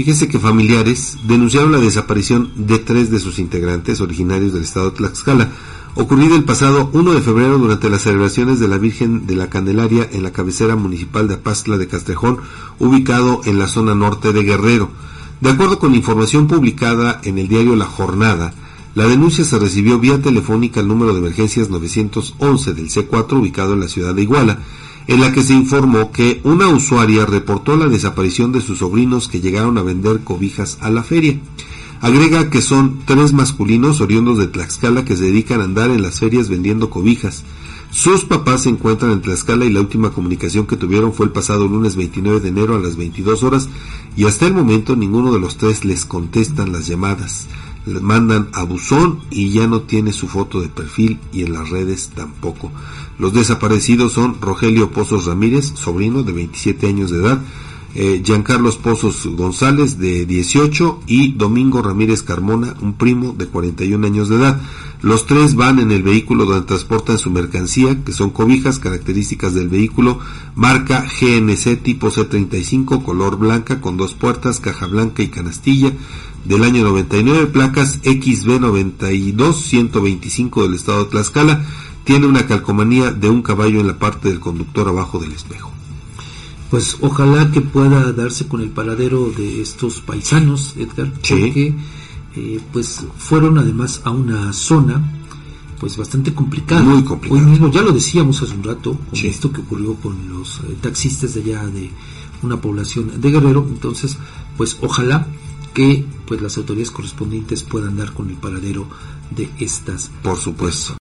Fíjese que familiares denunciaron la desaparición de tres de sus integrantes originarios del estado de Tlaxcala, ocurrido el pasado 1 de febrero durante las celebraciones de la Virgen de la Candelaria en la cabecera municipal de Apastla de Castrejón, ubicado en la zona norte de Guerrero. De acuerdo con información publicada en el diario La Jornada, la denuncia se recibió vía telefónica al número de emergencias 911 del C4 ubicado en la ciudad de Iguala, en la que se informó que una usuaria reportó la desaparición de sus sobrinos que llegaron a vender cobijas a la feria. Agrega que son tres masculinos oriundos de Tlaxcala que se dedican a andar en las ferias vendiendo cobijas. Sus papás se encuentran en Tlaxcala y la última comunicación que tuvieron fue el pasado lunes 29 de enero a las 22 horas y hasta el momento ninguno de los tres les contestan las llamadas. Les mandan a buzón y ya no tiene su foto de perfil y en las redes tampoco. Los desaparecidos son Rogelio Pozos Ramírez, sobrino de 27 años de edad, eh, Giancarlos Pozos González de 18 y Domingo Ramírez Carmona, un primo de 41 años de edad. Los tres van en el vehículo donde transportan su mercancía, que son cobijas, características del vehículo, marca GNC tipo C35, color blanca, con dos puertas, caja blanca y canastilla, del año 99, placas XB92 125 del estado de Tlaxcala, tiene una calcomanía de un caballo en la parte del conductor abajo del espejo. Pues ojalá que pueda darse con el paradero de estos paisanos, Edgar, Sí. porque eh, pues fueron además a una zona pues bastante complicada. Muy complicada. Hoy mismo ya lo decíamos hace un rato con Sí. esto que ocurrió con los eh, taxistas de allá de una población de Guerrero, entonces pues ojalá que pues las autoridades correspondientes puedan dar con el paradero de estas Por supuesto.